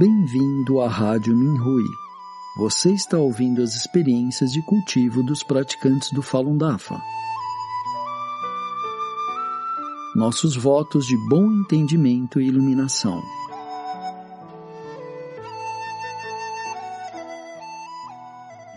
Bem-vindo à Rádio Minhui. Você está ouvindo as experiências de cultivo dos praticantes do Falun Dafa. Nossos votos de bom entendimento e iluminação.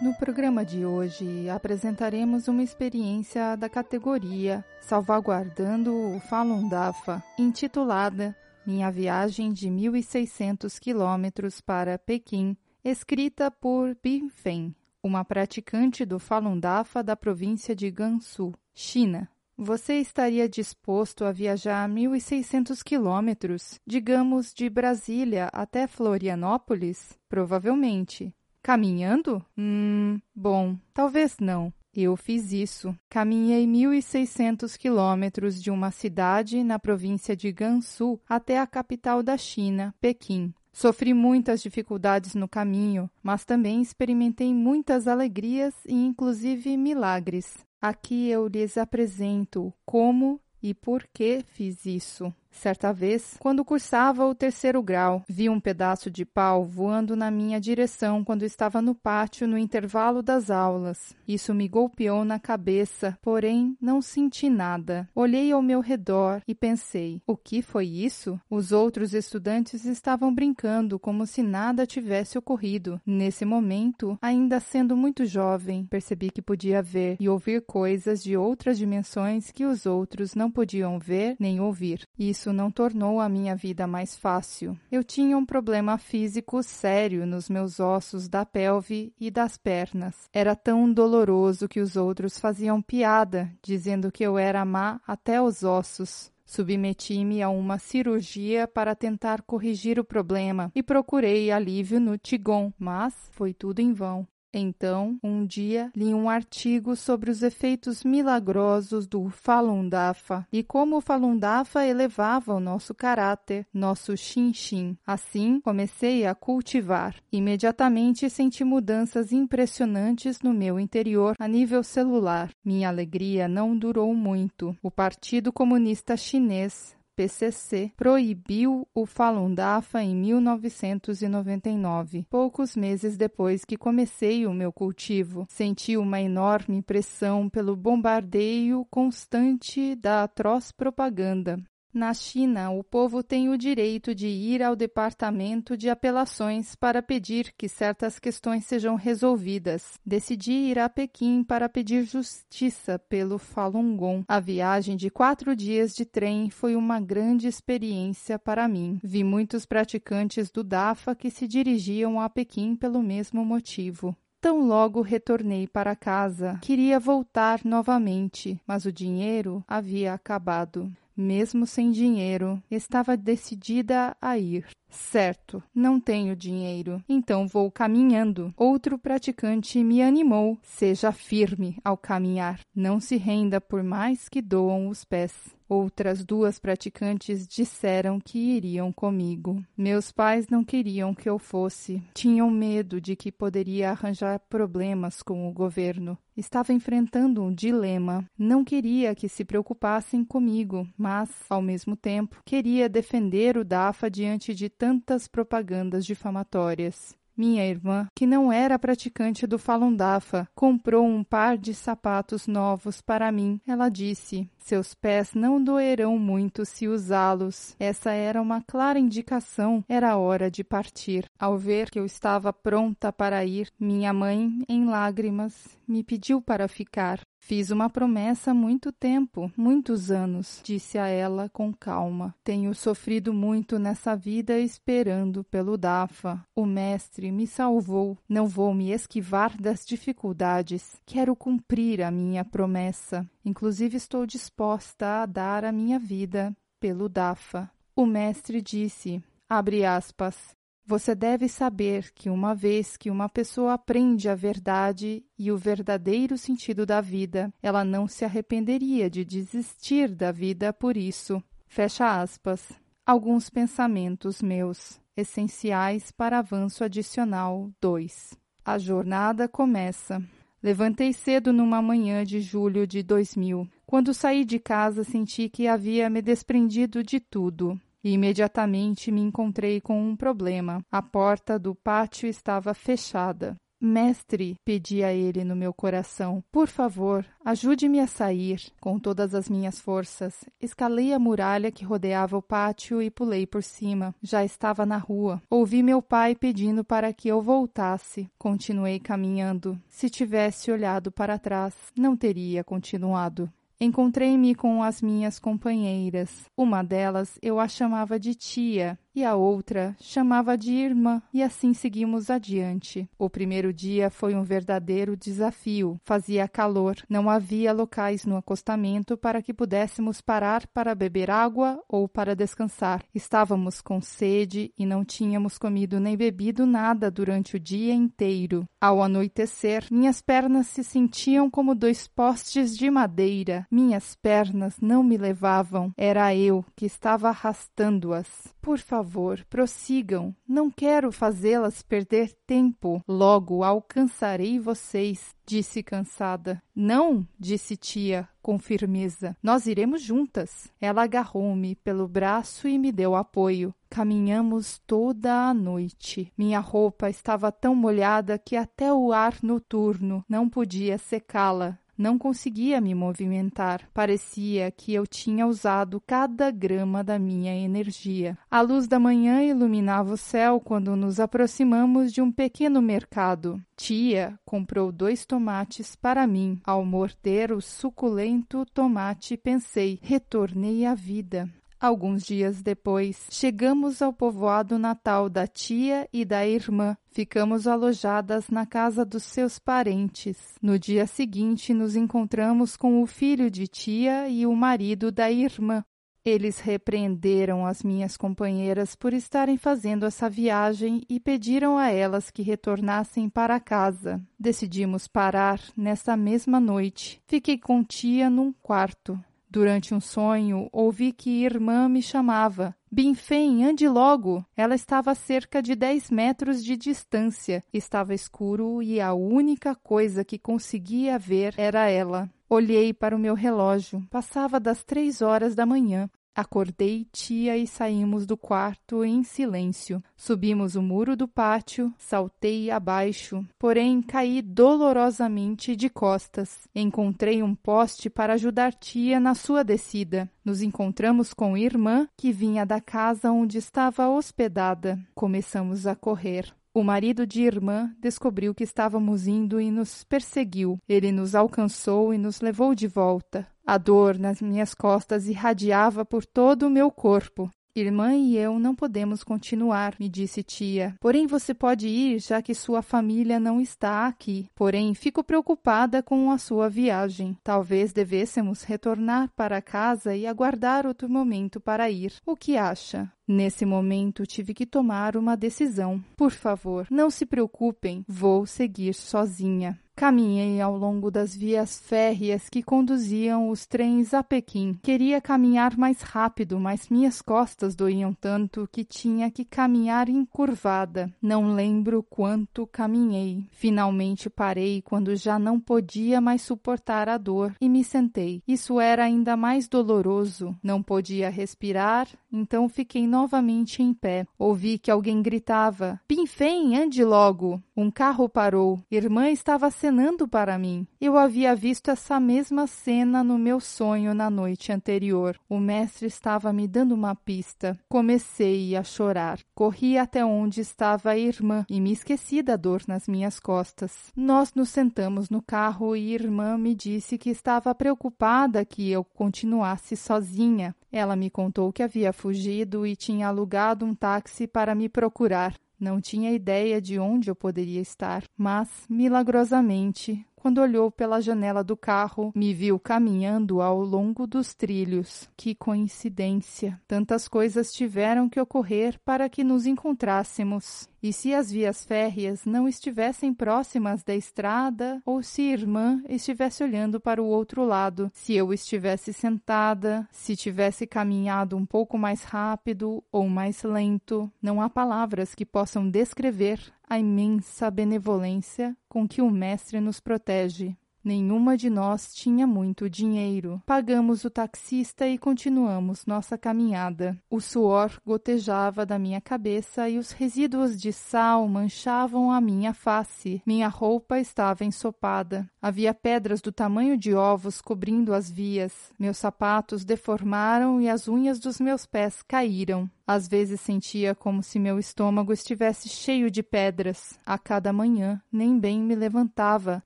No programa de hoje apresentaremos uma experiência da categoria Salvaguardando o Falun Dafa, intitulada Minha Viagem de 1.600 quilômetros para Pequim, escrita por Bin Fen, uma praticante do Falun Dafa da província de Gansu, China. Você estaria disposto a viajar 1.600 quilômetros, digamos de Brasília até Florianópolis? Provavelmente. Caminhando? Hum, bom, talvez não. Eu fiz isso. Caminhei 1.600 quilômetros de uma cidade na província de Gansu até a capital da China, Pequim. Sofri muitas dificuldades no caminho, mas também experimentei muitas alegrias e, inclusive, milagres. Aqui eu lhes apresento como e por que fiz isso. Certa vez, quando cursava o terceiro grau, vi um pedaço de pau voando na minha direção quando estava no pátio no intervalo das aulas. Isso me golpeou na cabeça, porém não senti nada. Olhei ao meu redor e pensei: o que foi isso? Os outros estudantes estavam brincando como se nada tivesse ocorrido. Nesse momento, ainda sendo muito jovem, percebi que podia ver e ouvir coisas de outras dimensões que os outros não podiam ver nem ouvir. Isso isso não tornou a minha vida mais fácil. Eu tinha um problema físico sério nos meus ossos da pelve e das pernas. Era tão doloroso que os outros faziam piada, dizendo que eu era má até os ossos. Submeti-me a uma cirurgia para tentar corrigir o problema e procurei alívio no Tigon, mas foi tudo em vão. Então, um dia, li um artigo sobre os efeitos milagrosos do Falun Dafa e como o Falun Dafa elevava o nosso caráter, nosso Xin-Xin. Assim, comecei a cultivar. Imediatamente senti mudanças impressionantes no meu interior a nível celular. Minha alegria não durou muito. O Partido Comunista Chinês PCC proibiu o Falun Dafa em 1999. Poucos meses depois que comecei o meu cultivo, senti uma enorme pressão pelo bombardeio constante da atroz propaganda. Na China, o povo tem o direito de ir ao departamento de apelações para pedir que certas questões sejam resolvidas. Decidi ir a Pequim para pedir justiça pelo Falun Gong. A viagem de quatro dias de trem foi uma grande experiência para mim. Vi muitos praticantes do DAFA que se dirigiam a Pequim pelo mesmo motivo. Tão logo retornei para casa, queria voltar novamente, mas o dinheiro havia acabado. Mesmo sem dinheiro, estava decidida a ir. Certo, não tenho dinheiro, então vou caminhando. Outro praticante me animou. Seja firme ao caminhar. Não se renda por mais que doam os pés. Outras duas praticantes disseram que iriam comigo. Meus pais não queriam que eu fosse. Tinham medo de que poderia arranjar problemas com o governo. Estava enfrentando um dilema. Não queria que se preocupassem comigo, mas, ao mesmo tempo, queria defender o DAFA diante de tantas propagandas difamatórias. Minha irmã, que não era praticante do Falun Dafa, comprou um par de sapatos novos para mim. Ela disse: Seus pés não doerão muito se usá-los. Essa era uma clara indicação. Era hora de partir. Ao ver que eu estava pronta para ir, minha mãe, em lágrimas, me pediu para ficar. Fiz uma promessa há muito tempo, muitos anos, disse a ela com calma. Tenho sofrido muito nessa vida esperando pelo Dafa. O mestre me salvou. Não vou me esquivar das dificuldades. Quero cumprir a minha promessa. Inclusive estou disposta a dar a minha vida pelo Dafa. O mestre disse, abre aspas, você deve saber que uma vez que uma pessoa aprende a verdade e o verdadeiro sentido da vida, ela não se arrependeria de desistir da vida por isso. Fecha aspas. Alguns pensamentos meus, essenciais para avanço adicional 2. A jornada começa. Levantei cedo numa manhã de julho de 2000. Quando saí de casa, senti que havia me desprendido de tudo e imediatamente me encontrei com um problema. A porta do pátio estava fechada. Mestre, pedi a ele no meu coração, por favor, ajude-me a sair. Com todas as minhas forças, escalei a muralha que rodeava o pátio e pulei por cima. Já estava na rua. Ouvi meu pai pedindo para que eu voltasse. Continuei caminhando. Se tivesse olhado para trás, não teria continuado. Encontrei-me com as minhas companheiras. Uma delas eu a chamava de tia e a outra chamava de irmã, e assim seguimos adiante. O primeiro dia foi um verdadeiro desafio. Fazia calor, não havia locais no acostamento para que pudéssemos parar para beber água ou para descansar. Estávamos com sede e não tínhamos comido nem bebido nada durante o dia inteiro. Ao anoitecer, minhas pernas se sentiam como dois postes de madeira. Minhas pernas não me levavam, era eu que estava arrastando-as. Por favor, prossigam. Não quero fazê-las perder tempo. Logo alcançarei vocês, disse cansada. Não, disse tia, com firmeza. Nós iremos juntas. Ela agarrou-me pelo braço e me deu apoio. Caminhamos toda a noite. Minha roupa estava tão molhada que até o ar noturno não podia secá-la. Não conseguia me movimentar. Parecia que eu tinha usado cada grama da minha energia. A luz da manhã iluminava o céu quando nos aproximamos de um pequeno mercado. Tia comprou dois tomates para mim. Ao morder o suculento tomate, pensei: retornei à vida. Alguns dias depois, chegamos ao povoado natal da tia e da irmã. Ficamos alojadas na casa dos seus parentes. No dia seguinte, nos encontramos com o filho de tia e o marido da irmã. Eles repreenderam as minhas companheiras por estarem fazendo essa viagem e pediram a elas que retornassem para casa. Decidimos parar nessa mesma noite. Fiquei com tia num quarto. Durante um sonho, ouvi que irmã me chamava. Binfem, ande logo! Ela estava a cerca de dez metros de distância. Estava escuro e a única coisa que conseguia ver era ela. Olhei para o meu relógio. Passava das três horas da manhã. Acordei tia e saímos do quarto em silêncio. Subimos o muro do pátio, saltei abaixo, porém caí dolorosamente de costas. Encontrei um poste para ajudar tia na sua descida. Nos encontramos com irmã, que vinha da casa onde estava hospedada. Começamos a correr. O marido de irmã descobriu que estávamos indo e nos perseguiu. Ele nos alcançou e nos levou de volta. A dor nas minhas costas irradiava por todo o meu corpo. Irmã e eu não podemos continuar, me disse tia. Porém, você pode ir, já que sua família não está aqui. Porém, fico preocupada com a sua viagem. Talvez devêssemos retornar para casa e aguardar outro momento para ir. O que acha? Nesse momento tive que tomar uma decisão. Por favor, não se preocupem, vou seguir sozinha. Caminhei ao longo das vias férreas que conduziam os trens a Pequim. Queria caminhar mais rápido, mas minhas costas doíam tanto que tinha que caminhar encurvada. Não lembro quanto caminhei. Finalmente parei quando já não podia mais suportar a dor e me sentei. Isso era ainda mais doloroso. Não podia respirar, então fiquei novamente em pé. Ouvi que alguém gritava: Pinfem, ande logo! Um carro parou. Irmã estava acenando para mim. Eu havia visto essa mesma cena no meu sonho na noite anterior. O mestre estava me dando uma pista. Comecei a chorar. Corri até onde estava a irmã e me esqueci da dor nas minhas costas. Nós nos sentamos no carro e irmã me disse que estava preocupada que eu continuasse sozinha. Ela me contou que havia fugido e tinha alugado um táxi para me procurar. Não tinha ideia de onde eu poderia estar, mas, milagrosamente, quando olhou pela janela do carro, me viu caminhando ao longo dos trilhos. Que coincidência! Tantas coisas tiveram que ocorrer para que nos encontrássemos. E se as vias férreas não estivessem próximas da estrada, ou se irmã estivesse olhando para o outro lado, se eu estivesse sentada, se tivesse caminhado um pouco mais rápido ou mais lento, não há palavras que possam descrever a imensa benevolência com que o Mestre nos protege. Nenhuma de nós tinha muito dinheiro. Pagamos o taxista e continuamos nossa caminhada. O suor gotejava da minha cabeça e os resíduos de sal manchavam a minha face. Minha roupa estava ensopada. Havia pedras do tamanho de ovos cobrindo as vias. Meus sapatos deformaram e as unhas dos meus pés caíram. Às vezes sentia como se meu estômago estivesse cheio de pedras. A cada manhã, nem bem me levantava.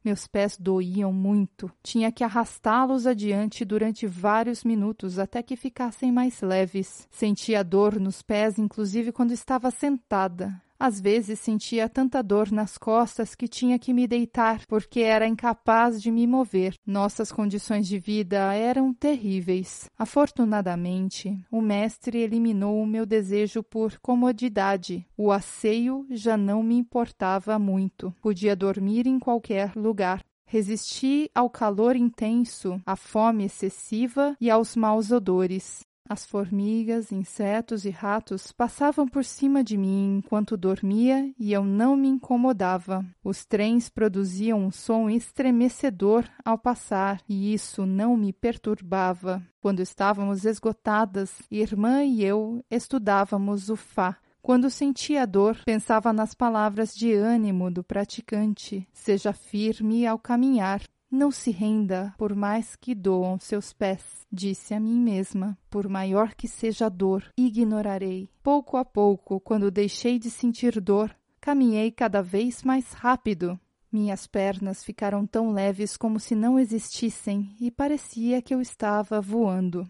Meus pés doíam muito. Tinha que arrastá-los adiante durante vários minutos até que ficassem mais leves. Sentia dor nos pés, inclusive quando estava sentada. Às vezes sentia tanta dor nas costas que tinha que me deitar porque era incapaz de me mover. Nossas condições de vida eram terríveis. Afortunadamente, o mestre eliminou o meu desejo por comodidade. O asseio já não me importava muito. Podia dormir em qualquer lugar. Resisti ao calor intenso, à fome excessiva e aos maus odores. As formigas, insetos e ratos passavam por cima de mim enquanto dormia e eu não me incomodava. Os trens produziam um som estremecedor ao passar e isso não me perturbava. Quando estávamos esgotadas, irmã e eu estudávamos o Fá. Quando sentia dor, pensava nas palavras de ânimo do praticante: seja firme ao caminhar, não se renda, por mais que doam seus pés, disse a mim mesma. Por maior que seja a dor, ignorarei. Pouco a pouco, quando deixei de sentir dor, caminhei cada vez mais rápido. Minhas pernas ficaram tão leves como se não existissem e parecia que eu estava voando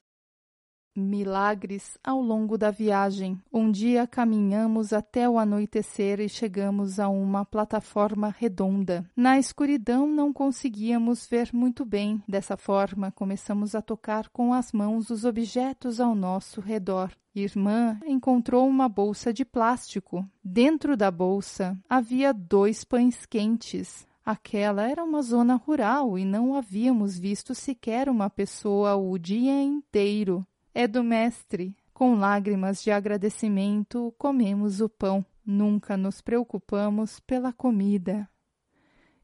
milagres ao longo da viagem. Um dia caminhamos até o anoitecer e chegamos a uma plataforma redonda. Na escuridão não conseguíamos ver muito bem. Dessa forma, começamos a tocar com as mãos os objetos ao nosso redor. Irmã encontrou uma bolsa de plástico. Dentro da bolsa havia dois pães quentes. Aquela era uma zona rural e não havíamos visto sequer uma pessoa o dia inteiro é do Mestre. Com lágrimas de agradecimento, comemos o pão. Nunca nos preocupamos pela comida.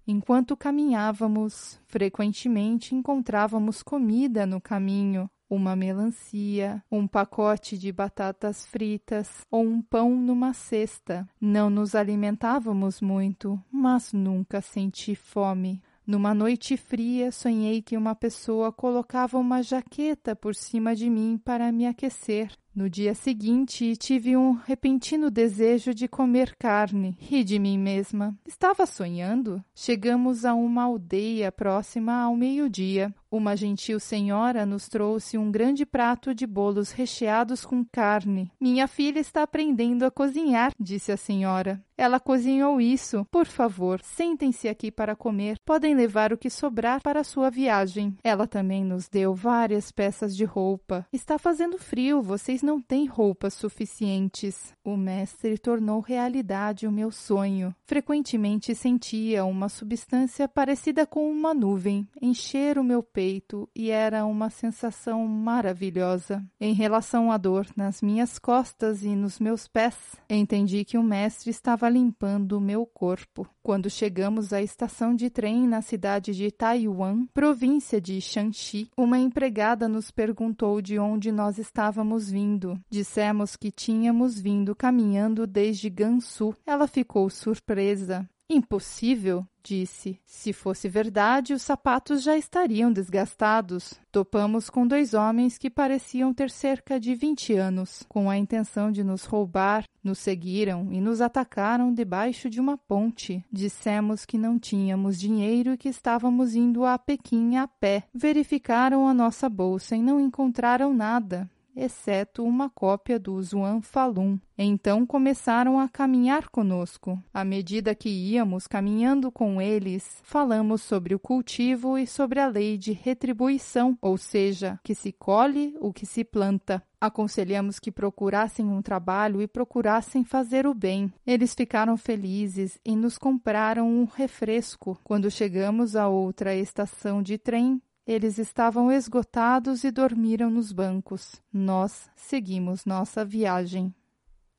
Enquanto caminhávamos, frequentemente encontrávamos comida no caminho, uma melancia, um pacote de batatas fritas ou um pão numa cesta. Não nos alimentávamos muito, mas nunca senti fome. Numa noite fria, sonhei que uma pessoa colocava uma jaqueta por cima de mim para me aquecer. No dia seguinte, tive um repentino desejo de comer carne. Ri de mim mesma. Estava sonhando? Chegamos a uma aldeia próxima ao meio-dia. Uma gentil senhora nos trouxe um grande prato de bolos recheados com carne. Minha filha está aprendendo a cozinhar, disse a senhora. Ela cozinhou isso. Por favor, sentem-se aqui para comer. Podem levar o que sobrar para a sua viagem. Ela também nos deu várias peças de roupa. Está fazendo frio, vocês não têm roupas suficientes. O mestre tornou realidade o meu sonho. Frequentemente sentia uma substância parecida com uma nuvem encher o meu peito peito e era uma sensação maravilhosa. Em relação à dor nas minhas costas e nos meus pés, entendi que o mestre estava limpando o meu corpo. Quando chegamos à estação de trem na cidade de Taiwan, província de Shanxi, uma empregada nos perguntou de onde nós estávamos vindo. Dissemos que tínhamos vindo caminhando desde Gansu. Ela ficou surpresa. Impossível, disse. Se fosse verdade, os sapatos já estariam desgastados. Topamos com dois homens que pareciam ter cerca de vinte anos, com a intenção de nos roubar. Nos seguiram e nos atacaram debaixo de uma ponte. Dissemos que não tínhamos dinheiro e que estávamos indo a Pequim a pé. Verificaram a nossa bolsa e não encontraram nada exceto uma cópia do Zuan Falun. Então começaram a caminhar conosco. À medida que íamos caminhando com eles, falamos sobre o cultivo e sobre a lei de retribuição, ou seja, que se colhe o que se planta. Aconselhamos que procurassem um trabalho e procurassem fazer o bem. Eles ficaram felizes e nos compraram um refresco. Quando chegamos a outra estação de trem, eles estavam esgotados e dormiram nos bancos. Nós seguimos nossa viagem.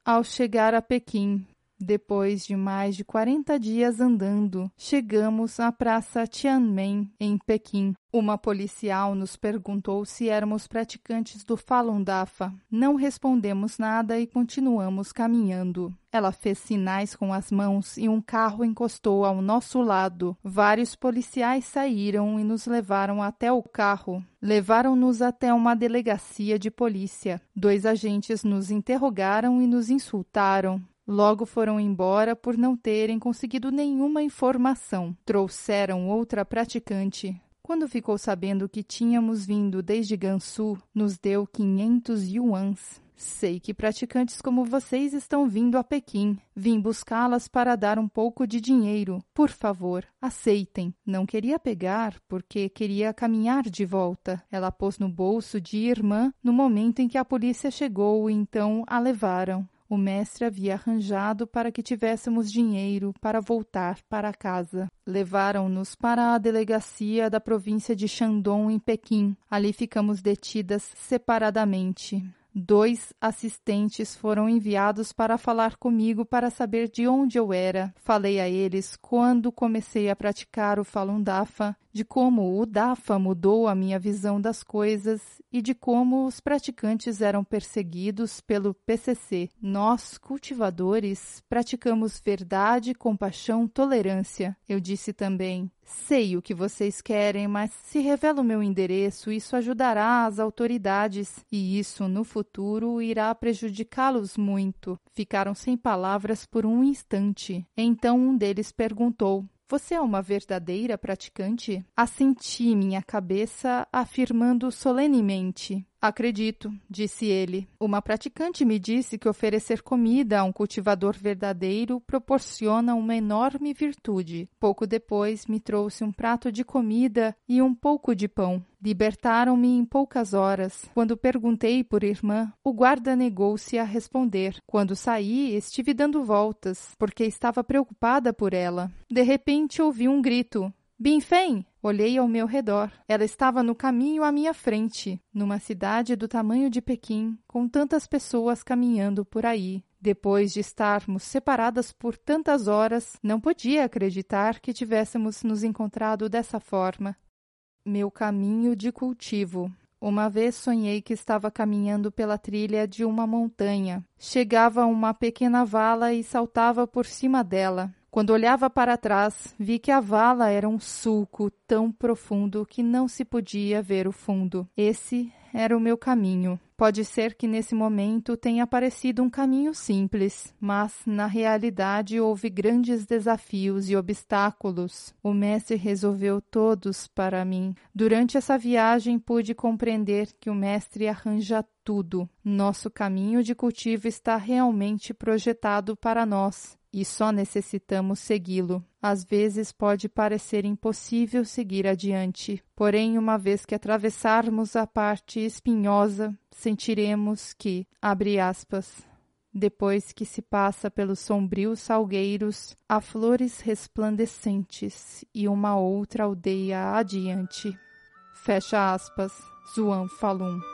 Ao chegar a Pequim, Depois de mais de 40 dias andando, chegamos à Praça Tiananmen, em Pequim. Uma policial nos perguntou se éramos praticantes do Falun Dafa. Não respondemos nada e continuamos caminhando. Ela fez sinais com as mãos e um carro encostou ao nosso lado. Vários policiais saíram e nos levaram até o carro. Levaram-nos até uma delegacia de polícia. Dois agentes nos interrogaram e nos insultaram. Logo foram embora por não terem conseguido nenhuma informação. Trouxeram outra praticante. Quando ficou sabendo que tínhamos vindo desde Gansu, nos deu 500 yuans. Sei que praticantes como vocês estão vindo a Pequim. Vim buscá-las para dar um pouco de dinheiro. Por favor, aceitem. Não queria pegar, porque queria caminhar de volta. Ela pôs no bolso de irmã no momento em que a polícia chegou, então a levaram. O mestre havia arranjado para que tivéssemos dinheiro para voltar para casa. Levaram-nos para a delegacia da província de Shandong, em Pequim. Ali ficamos detidas separadamente. Dois assistentes foram enviados para falar comigo para saber de onde eu era. Falei a eles quando comecei a praticar o Falun Dafa, de como o Dafa mudou a minha visão das coisas e de como os praticantes eram perseguidos pelo PCC. Nós, cultivadores, praticamos verdade, compaixão, tolerância. Eu disse também: Sei o que vocês querem, mas se revela o meu endereço, isso ajudará as autoridades e isso no futuro irá prejudicá-los muito. Ficaram sem palavras por um instante. Então um deles perguntou: você é uma verdadeira praticante? Assenti minha cabeça, afirmando solenemente: Acredito, disse ele. Uma praticante me disse que oferecer comida a um cultivador verdadeiro proporciona uma enorme virtude. Pouco depois me trouxe um prato de comida e um pouco de pão. Libertaram-me em poucas horas. Quando perguntei por irmã, o guarda negou-se a responder. Quando saí, estive dando voltas, porque estava preocupada por ela. De repente ouvi um grito. Binfen! Olhei ao meu redor. Ela estava no caminho à minha frente, numa cidade do tamanho de Pequim, com tantas pessoas caminhando por aí. Depois de estarmos separadas por tantas horas, não podia acreditar que tivéssemos nos encontrado dessa forma. Meu caminho de cultivo. Uma vez sonhei que estava caminhando pela trilha de uma montanha. Chegava a uma pequena vala e saltava por cima dela. Quando olhava para trás, vi que a vala era um sulco tão profundo que não se podia ver o fundo. Esse era o meu caminho. Pode ser que nesse momento tenha parecido um caminho simples, mas na realidade houve grandes desafios e obstáculos. O Mestre resolveu todos para mim. Durante essa viagem pude compreender que o Mestre arranja tudo. Nosso caminho de cultivo está realmente projetado para nós e só necessitamos segui-lo. Às vezes pode parecer impossível seguir adiante, porém, uma vez que atravessarmos a parte espinhosa, sentiremos que, abre aspas, depois que se passa pelos sombrios salgueiros, há flores resplandecentes e uma outra aldeia adiante. Fecha aspas. Zuan Falun.